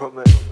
coming.